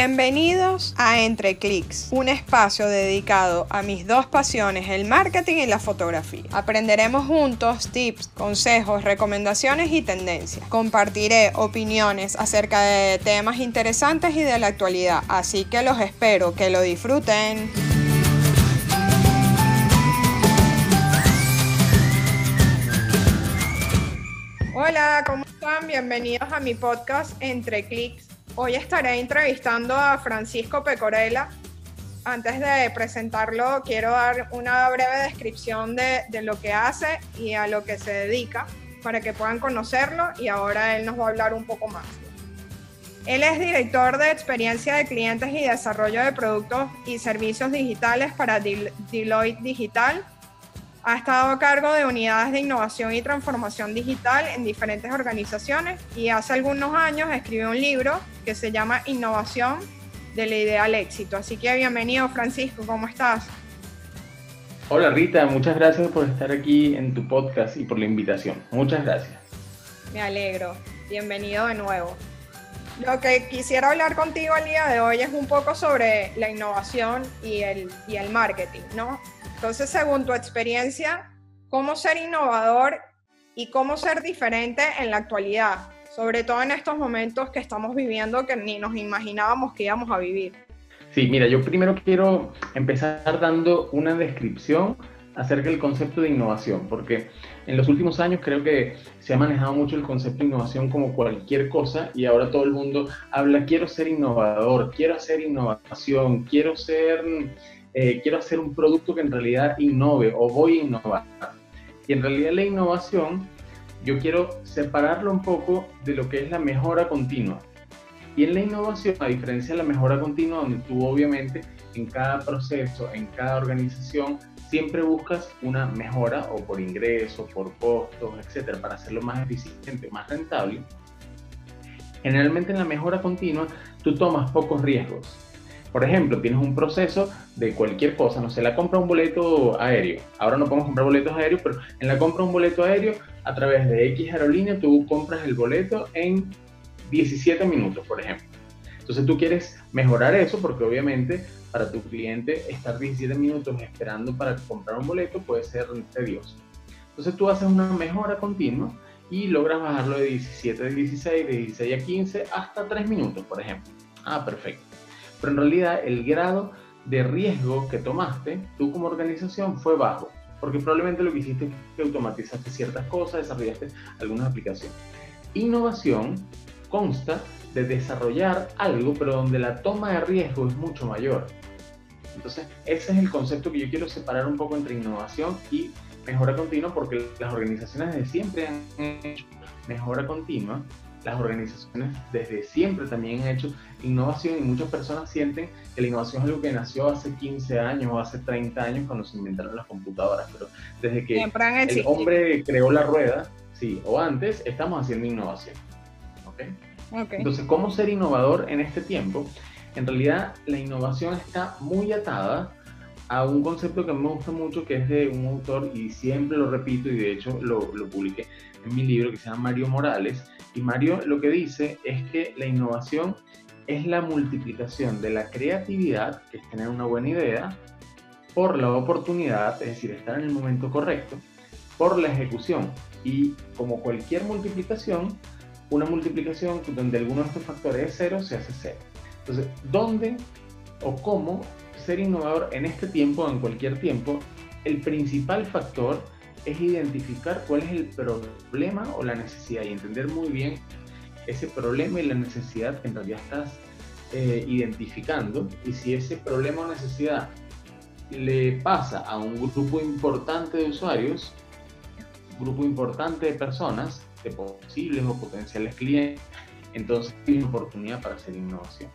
Bienvenidos a Entre Clics, un espacio dedicado a mis dos pasiones, el marketing y la fotografía. Aprenderemos juntos tips, consejos, recomendaciones y tendencias. Compartiré opiniones acerca de temas interesantes y de la actualidad, así que los espero que lo disfruten. Hola, ¿cómo están? Bienvenidos a mi podcast Entre Clics Hoy estaré entrevistando a Francisco Pecorella. Antes de presentarlo, quiero dar una breve descripción de, lo que hace y a lo que se dedica para que puedan conocerlo y ahora él nos va a hablar un poco más. Él es director de experiencia de clientes y desarrollo de productos y servicios digitales para Deloitte Digital ha estado a cargo de unidades de innovación y transformación digital en diferentes organizaciones y hace algunos años escribió un libro que se llama Innovación de la idea al éxito. Así que bienvenido Francisco, ¿cómo estás? Hola Rita, muchas gracias por estar aquí en tu podcast y por la invitación. Muchas gracias. Me alegro, bienvenido de nuevo. Lo que quisiera hablar contigo el día de hoy es un poco sobre la innovación y el, y el marketing, ¿no? Entonces, según tu experiencia, ¿cómo ser innovador y cómo ser diferente en la actualidad? Sobre todo en estos momentos que estamos viviendo que ni nos imaginábamos que íbamos a vivir. Sí, mira, yo primero quiero empezar dando una descripción acerca del concepto de innovación, porque en los últimos años creo que se ha manejado mucho el concepto de innovación como cualquier cosa y ahora todo el mundo habla, quiero ser innovador, quiero hacer innovación, quiero ser eh, quiero hacer un producto que en realidad innove o voy a innovar. Y en realidad la innovación, yo quiero separarlo un poco de lo que es la mejora continua. Y en la innovación, a diferencia de la mejora continua, donde tú obviamente en cada proceso, en cada organización, siempre buscas una mejora o por ingreso, por costos, etcétera, para hacerlo más eficiente, más rentable. Generalmente en la mejora continua, tú tomas pocos riesgos por ejemplo, tienes un proceso de cualquier cosa, no sé, la compra un boleto aéreo. Ahora no podemos comprar boletos aéreos, pero en la compra un boleto aéreo, a través de X aerolínea, tú compras el boleto en 17 minutos, por ejemplo. Entonces tú quieres mejorar eso porque obviamente para tu cliente estar 17 minutos esperando para comprar un boleto puede ser tedioso. Entonces tú haces una mejora continua y logras bajarlo de 17 a 16, de 16 a 15 hasta 3 minutos, por ejemplo. Ah, perfecto pero en realidad el grado de riesgo que tomaste tú como organización fue bajo, porque probablemente lo que hiciste es que automatizaste ciertas cosas, desarrollaste algunas aplicaciones. Innovación consta de desarrollar algo, pero donde la toma de riesgo es mucho mayor. Entonces, ese es el concepto que yo quiero separar un poco entre innovación y mejora continua, porque las organizaciones de siempre han hecho mejora continua las organizaciones desde siempre también han hecho innovación y muchas personas sienten que la innovación es algo que nació hace 15 años o hace 30 años cuando se inventaron las computadoras, pero desde que el hombre creó la rueda, sí, o antes, estamos haciendo innovación. ¿okay? Entonces, ¿cómo ser innovador en este tiempo? En realidad, la innovación está muy atada a un concepto que me gusta mucho, que es de un autor, y siempre lo repito, y de hecho lo, lo publiqué en mi libro, que se llama Mario Morales, y Mario lo que dice es que la innovación es la multiplicación de la creatividad, que es tener una buena idea, por la oportunidad, es decir, estar en el momento correcto, por la ejecución. Y como cualquier multiplicación, una multiplicación donde alguno de estos factores es cero, se hace cero. Entonces, ¿dónde o cómo ser innovador en este tiempo o en cualquier tiempo? El principal factor es identificar cuál es el problema o la necesidad y entender muy bien ese problema y la necesidad que en realidad estás eh, identificando y si ese problema o necesidad le pasa a un grupo importante de usuarios, grupo importante de personas, de posibles o potenciales clientes, entonces hay una oportunidad para hacer innovación.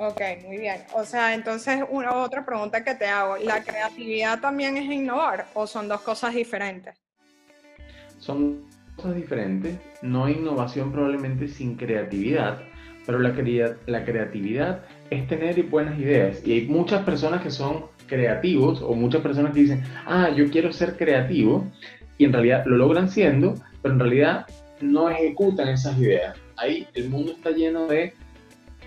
Ok, muy bien. O sea, entonces una otra pregunta que te hago, ¿la creatividad también es innovar o son dos cosas diferentes? Son cosas diferentes. No hay innovación probablemente sin creatividad, pero la, la creatividad es tener buenas ideas. Y hay muchas personas que son creativos o muchas personas que dicen, ah, yo quiero ser creativo, y en realidad lo logran siendo, pero en realidad no ejecutan esas ideas. Ahí el mundo está lleno de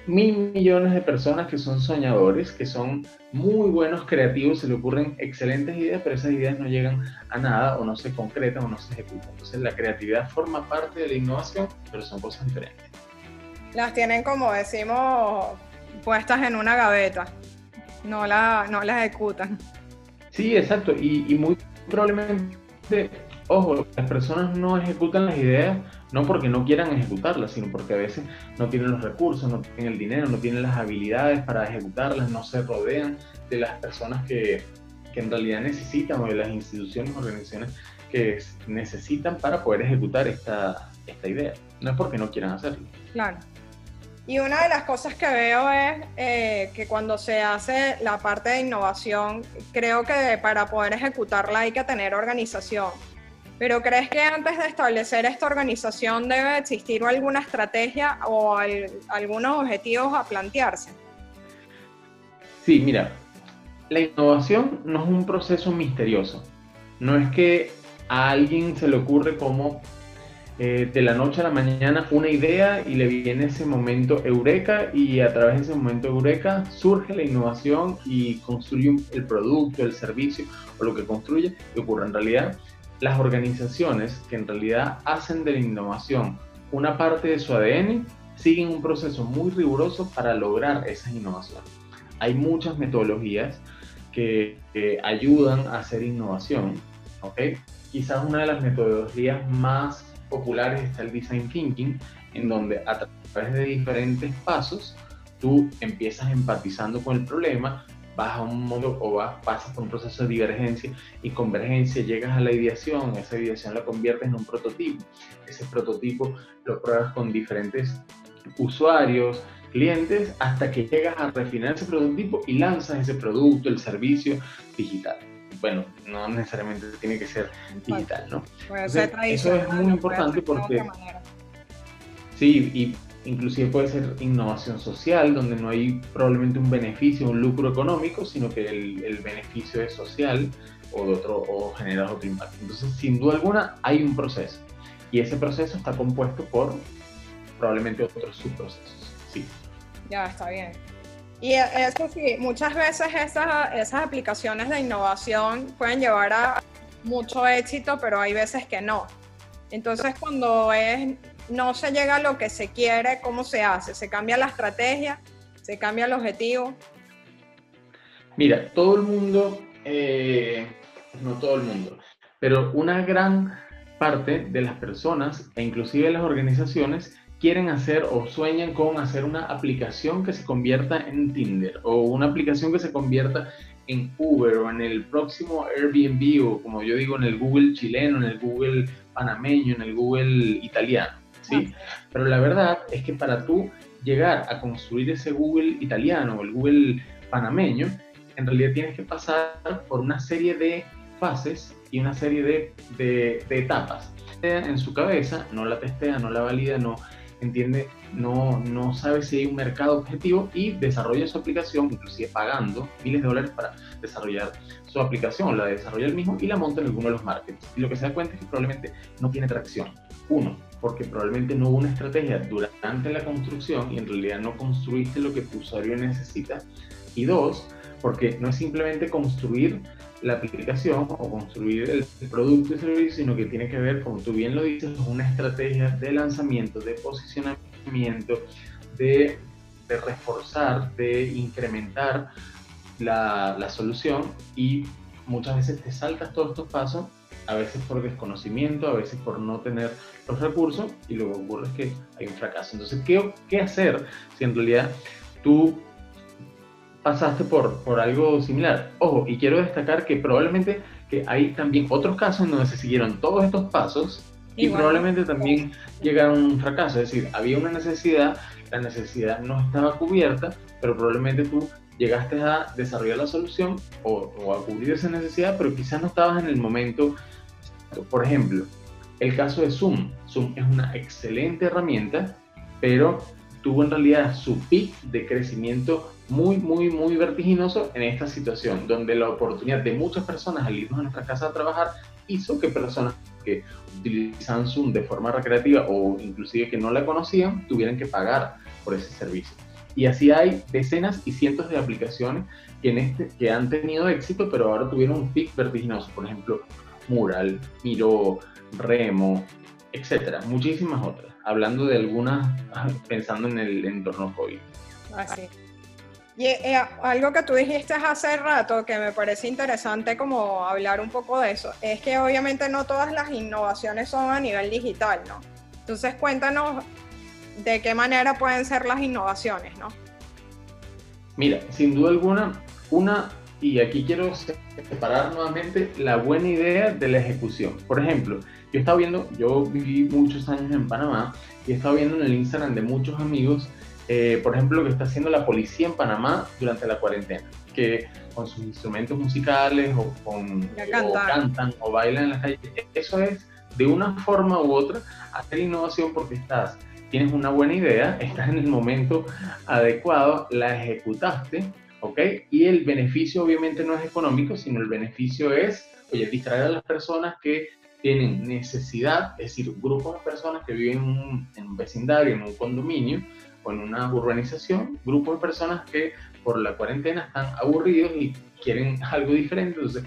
mil millones de personas que son soñadores, que son muy buenos creativos, se le ocurren excelentes ideas, pero esas ideas no llegan a nada o no se concretan o no se ejecutan. Entonces la creatividad forma parte de la innovación, pero son cosas diferentes. Las tienen, como decimos, puestas en una gaveta, no, la, no las ejecutan. Sí, exacto, y, y muy probablemente, ojo, las personas no ejecutan las ideas no porque no quieran ejecutarlas, sino porque a veces no tienen los recursos, no tienen el dinero, no tienen las habilidades para ejecutarlas, no se rodean de las personas que, que en realidad necesitan o de las instituciones, organizaciones que necesitan para poder ejecutar esta, esta idea. No es porque no quieran hacerlo. Claro. Y una de las cosas que veo es eh, que cuando se hace la parte de innovación, creo que para poder ejecutarla hay que tener organización. Pero ¿crees que antes de establecer esta organización debe existir alguna estrategia o algunos objetivos a plantearse? Sí, mira, la innovación no es un proceso misterioso. No es que a alguien se le ocurre como eh, de la noche a la mañana una idea y le viene ese momento eureka y a través de ese momento eureka surge la innovación y construye el producto, el servicio o lo que construye y ocurre en realidad las organizaciones que en realidad hacen de la innovación una parte de su ADN siguen un proceso muy riguroso para lograr esas innovaciones. Hay muchas metodologías que, ayudan a hacer innovación. ¿okay? Quizás una de las metodologías más populares está el design thinking, en donde a través de diferentes pasos tú empiezas empatizando con el problema, vas a un modo o vas, pasas por un proceso de divergencia y convergencia, llegas a la ideación, esa ideación la conviertes en un prototipo. Ese prototipo lo pruebas con diferentes usuarios, clientes, hasta que llegas a refinar ese prototipo y lanzas ese producto, el servicio digital. Bueno, no necesariamente tiene que ser digital, ¿no? eso es muy importante porque... Sí, y inclusive puede ser innovación social, donde no hay probablemente un beneficio, un lucro económico, sino que el, beneficio es social o, de otro, o genera otro impacto. Entonces, sin duda alguna, hay un proceso. Y ese proceso está compuesto por probablemente otros subprocesos. Sí. Ya, está bien. Y eso sí, muchas veces esas, esas aplicaciones de innovación pueden llevar a mucho éxito, pero hay veces que no. Entonces, cuando es no se llega a lo que se quiere, ¿cómo se hace? ¿Se cambia la estrategia? ¿Se cambia el objetivo? Mira, todo el mundo, eh, no todo el mundo, pero una gran parte de las personas e inclusive las organizaciones quieren hacer o sueñan con hacer una aplicación que se convierta en Tinder o una aplicación que se convierta en Uber o en el próximo Airbnb o como yo digo en el Google chileno, en el Google panameño, en el Google italiano. ¿Sí? Pero la verdad es que para tú llegar a construir ese Google italiano o el Google panameño, en realidad tienes que pasar por una serie de fases y una serie de, de, de etapas. En su cabeza, no la testea, no la valida, no entiende, no, no sabe si hay un mercado objetivo y desarrolla su aplicación, inclusive pagando miles de dólares para desarrollar su aplicación, la desarrolla el mismo y la monta en alguno de los markets. Y lo que se da cuenta es que probablemente no tiene tracción. Uno, porque probablemente no hubo una estrategia durante la construcción y en realidad no construiste lo que tu usuario necesita. Y dos, porque no es simplemente construir la aplicación o construir el, producto y servicio, sino que tiene que ver, como tú bien lo dices, una estrategia de lanzamiento, de posicionamiento, de, reforzar, de incrementar la, la solución y muchas veces te saltas todos estos pasos a veces por desconocimiento, a veces por no tener los recursos y luego ocurre que hay un fracaso. Entonces, ¿qué, qué hacer si en realidad tú pasaste por, por algo similar? Ojo, y quiero destacar que probablemente que hay también otros casos en donde se siguieron todos estos pasos y, probablemente también llegaron a un fracaso. Es decir, había una necesidad, la necesidad no estaba cubierta, pero probablemente tú llegaste a desarrollar la solución o, a cubrir esa necesidad, pero quizás no estabas en el momento por ejemplo, el caso de Zoom. Zoom es una excelente herramienta, pero tuvo en realidad su pic de crecimiento muy, muy, muy vertiginoso en esta situación, donde la oportunidad de muchas personas al irnos a nuestra casa a trabajar hizo que personas que utilizaban Zoom de forma recreativa o inclusive que no la conocían tuvieran que pagar por ese servicio. Y así hay decenas y cientos de aplicaciones que, en este, que han tenido éxito, pero ahora tuvieron un pic vertiginoso. Por ejemplo, Mural, Miro, Remo, etcétera. Muchísimas otras. Hablando de algunas, pensando en el entorno COVID. Así. Y eh, algo que tú dijiste hace rato que me parece interesante como hablar un poco de eso, es que obviamente no todas las innovaciones son a nivel digital, ¿no? Entonces cuéntanos de qué manera pueden ser las innovaciones, ¿no? Mira, sin duda alguna, una, y aquí quiero separar nuevamente la buena idea de la ejecución. Por ejemplo, yo he estado viendo, yo viví muchos años en Panamá y he estado viendo en el Instagram de muchos amigos eh, por ejemplo, lo que está haciendo la policía en Panamá durante la cuarentena, que con sus instrumentos musicales o, con, cantan o bailan en la calle, eso es de una forma u otra hacer innovación porque estás, tienes una buena idea, estás en el momento adecuado, la ejecutaste, ¿ok? Y el beneficio obviamente no es económico, sino el beneficio es, oye, distraer a las personas que tienen necesidad, es decir, grupos de personas que viven en un vecindario, en un condominio, o en una urbanización, grupo de personas que por la cuarentena están aburridos y quieren algo diferente, entonces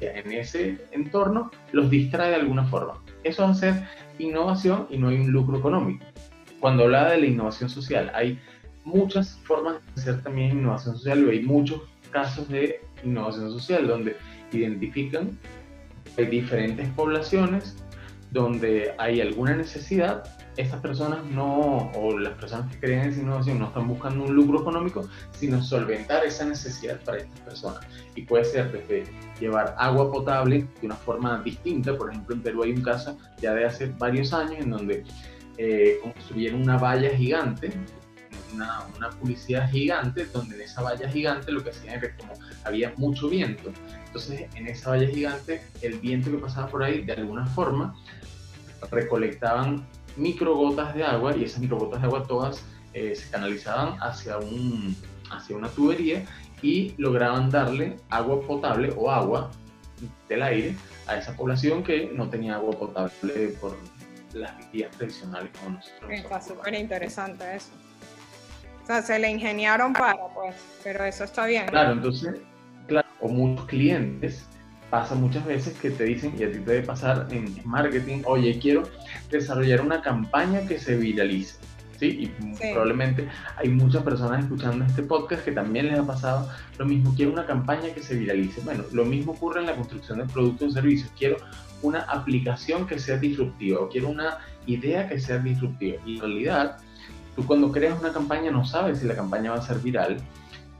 en ese entorno los distrae de alguna forma. Eso a ser innovación y no hay un lucro económico. Cuando hablaba de la innovación social, hay muchas formas de hacer también innovación social y hay muchos casos de innovación social donde identifican diferentes poblaciones donde hay alguna necesidad estas personas no, o las personas que creen en innovación no están buscando un lucro económico, sino solventar esa necesidad para estas personas. Y puede ser desde llevar agua potable de una forma distinta, por ejemplo en Perú hay un caso ya de hace varios años en donde eh, construyeron una valla gigante, una, una, publicidad gigante, donde en esa valla gigante lo que hacían era como había mucho viento. Entonces en esa valla gigante el viento que pasaba por ahí de alguna forma recolectaban microgotas de agua y esas microgotas de agua todas eh, se canalizaban hacia, un, hacia una tubería y lograban darle agua potable o agua del aire a esa población que no tenía agua potable por las vías tradicionales como nosotros. Está súper interesante eso. O sea, se le ingeniaron para, pues, pero eso está bien. Claro, entonces, claro, o muchos clientes pasa muchas veces que te dicen, y a ti te debe pasar en marketing, oye, quiero desarrollar una campaña que se viralice. ¿sí? Y probablemente hay muchas personas escuchando este podcast que también les ha pasado lo mismo, quiero una campaña que se viralice. Bueno, lo mismo ocurre en la construcción de productos o servicios, quiero una aplicación que sea disruptiva o quiero una idea que sea disruptiva. Y en realidad, tú cuando creas una campaña no sabes si la campaña va a ser viral,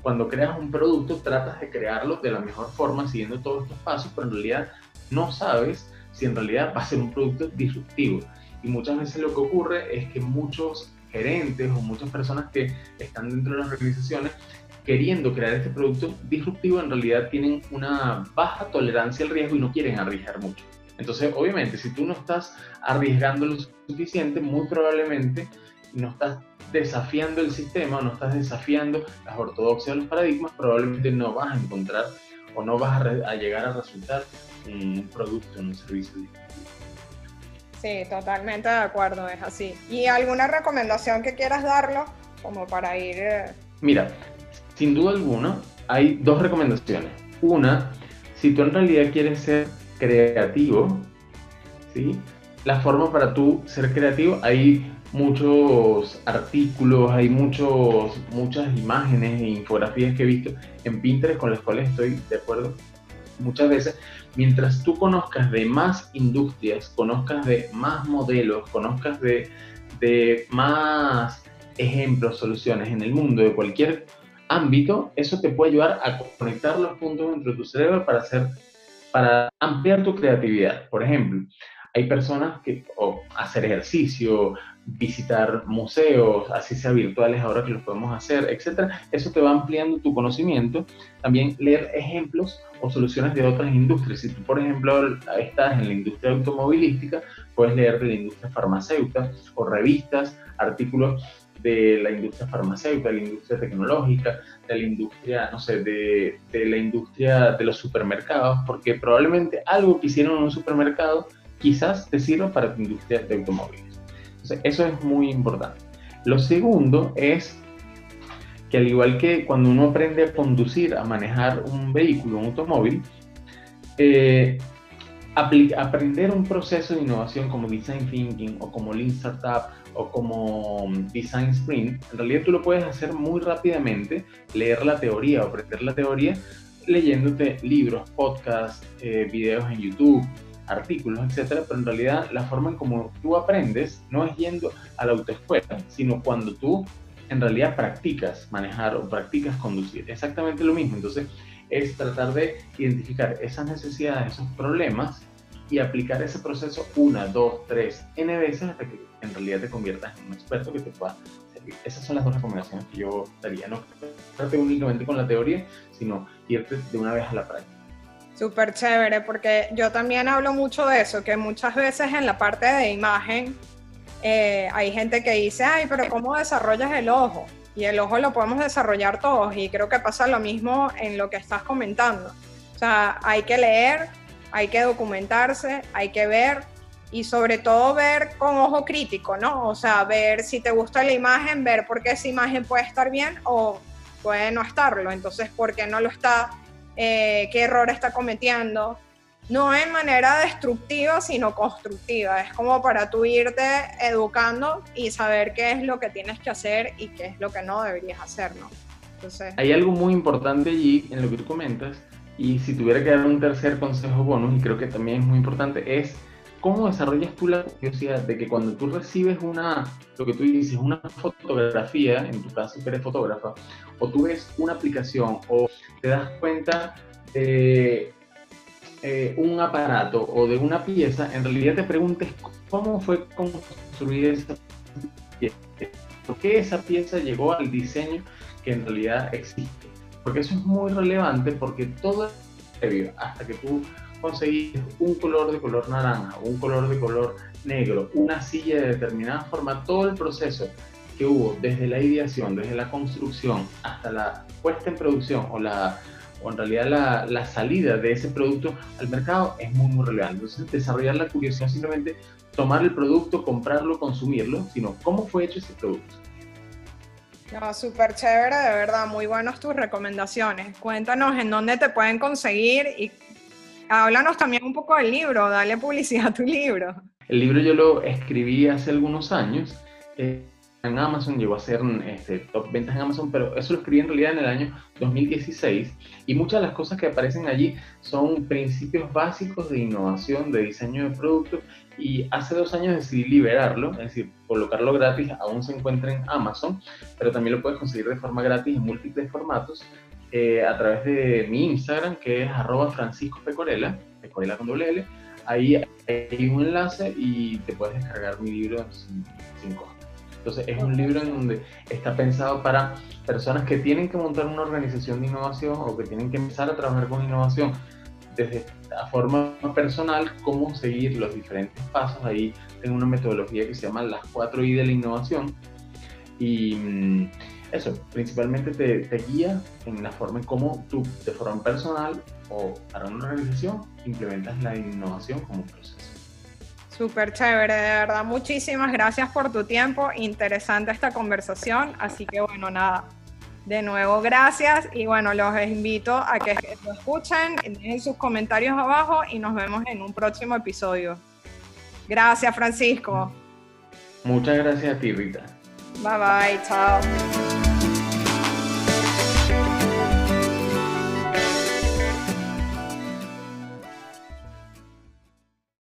cuando creas un producto tratas de crearlo de la mejor forma siguiendo todos estos pasos, pero en realidad no sabes si en realidad va a ser un producto disruptivo. Y muchas veces lo que ocurre es que muchos gerentes o muchas personas que están dentro de las organizaciones queriendo crear este producto disruptivo en realidad tienen una baja tolerancia al riesgo y no quieren arriesgar mucho. Entonces, obviamente, si tú no estás arriesgando lo suficiente, muy probablemente no estás desafiando el sistema no estás desafiando las ortodoxias o los paradigmas, probablemente no vas a encontrar o no vas a, llegar a resultar un producto, un servicio Sí, totalmente de acuerdo, es así. ¿Y alguna recomendación que quieras darlo como para ir... Eh? Mira, sin duda alguna, hay dos recomendaciones. Una, si tú en realidad quieres ser creativo, ¿sí? La forma para tú ser creativo, hay muchos artículos, hay muchos, muchas imágenes e infografías que he visto en Pinterest con las cuales estoy de acuerdo muchas veces. Mientras tú conozcas de más industrias, conozcas de más modelos, conozcas de, de más ejemplos, soluciones en el mundo de cualquier ámbito, eso te puede ayudar a conectar los puntos dentro de tu cerebro para hacer, para ampliar tu creatividad. Por ejemplo, hay personas que o hacer ejercicio, visitar museos, así sea virtuales ahora que los podemos hacer, etcétera. Eso te va ampliando tu conocimiento. También leer ejemplos o soluciones de otras industrias. Si tú, por ejemplo, estás en la industria automovilística, puedes leer de la industria farmacéutica o revistas, artículos de la industria farmacéutica, de la industria tecnológica, de la industria, no sé, de, de la industria de los supermercados, porque probablemente algo que hicieron en un supermercado quizás te sirva para tu industria de automóviles. Eso es muy importante. Lo segundo es que al igual que cuando uno aprende a conducir, a manejar un vehículo, un automóvil, eh, aprender un proceso de innovación como Design Thinking o como Lean Startup o como um, Design Sprint, en realidad tú lo puedes hacer muy rápidamente, leer la teoría aprender la teoría leyéndote libros, podcasts, eh, videos en YouTube, artículos, etcétera, pero en realidad la forma en como tú aprendes no es yendo a la autoescuela, sino cuando tú en realidad practicas manejar o practicas conducir. Exactamente lo mismo. Entonces, es tratar de identificar esas necesidades, esos problemas y aplicar ese proceso una, dos, tres, n veces hasta que en realidad te conviertas en un experto que te pueda servir. Esas son las dos recomendaciones que yo daría. No quedarte únicamente con la teoría, sino irte de una vez a la práctica. Súper chévere, porque yo también hablo mucho de eso, que muchas veces en la parte de imagen eh, hay gente que dice, ay, pero ¿cómo desarrollas el ojo? Y el ojo lo podemos desarrollar todos y creo que pasa lo mismo en lo que estás comentando. O sea, hay que leer, hay que documentarse, hay que ver y sobre todo ver con ojo crítico, ¿no? O sea, ver si te gusta la imagen, ver por qué esa imagen puede estar bien o puede no estarlo. Entonces, ¿por qué no lo está? Eh, ¿Qué error está cometiendo? No en manera destructiva, sino constructiva. Es como para tú irte educando y saber qué es lo que tienes que hacer y qué es lo que no deberías hacer, ¿no? Entonces... Hay algo muy importante allí en lo que tú comentas, y si tuviera que dar un tercer consejo bonus, y creo que también es muy importante, es cómo desarrollas tú la curiosidad de que cuando tú recibes una, lo que tú dices, una fotografía, en tu caso que eres fotógrafa, o tú ves una aplicación o te das cuenta de eh, un aparato o de una pieza, en realidad te preguntes cómo fue construida esa pieza, por qué esa pieza llegó al diseño que en realidad existe. Porque eso es muy relevante porque todo previo hasta que tú conseguiste un color de color naranja, un color de color negro, una silla de determinada forma, todo el proceso que hubo desde la ideación, desde la construcción hasta la puesta en producción o la o en realidad la, la, salida de ese producto al mercado es muy, muy relevante. Entonces, desarrollar la curiosidad simplemente tomar el producto, comprarlo, consumirlo, sino cómo fue hecho ese producto. No, súper chévere, de verdad, muy buenas tus recomendaciones. Cuéntanos en dónde te pueden conseguir y háblanos también un poco del libro, dale publicidad a tu libro. El libro yo lo escribí hace algunos años. Eh, en Amazon, llegó a ser este, top ventas en Amazon, pero eso lo escribí en realidad en el año 2016 y muchas de las cosas que aparecen allí son principios básicos de innovación, de diseño de productos y hace dos años decidí liberarlo, es decir, colocarlo gratis, aún se encuentra en Amazon, pero también lo puedes conseguir de forma gratis en múltiples formatos eh, a través de mi Instagram que es arroba francisco pecorela, pecorela con doble L, ahí hay un enlace y te puedes descargar mi libro sin, sin entonces es un libro en donde está pensado para personas que tienen que montar una organización de innovación o que tienen que empezar a trabajar con innovación desde la forma personal, cómo seguir los diferentes pasos. Ahí tengo una metodología que se llama las 4 I de la innovación. Y mm, eso, principalmente te, te guía en la forma en cómo tú, de forma personal o para una organización, implementas la innovación como proceso. Súper chévere, de verdad. Muchísimas gracias por tu tiempo. Interesante esta conversación. Así que bueno, nada. De nuevo, gracias. Y bueno, los invito a que lo escuchen, dejen sus comentarios abajo y nos vemos en un próximo episodio. Gracias, Francisco. Muchas gracias a ti, Rita. Bye bye, chao.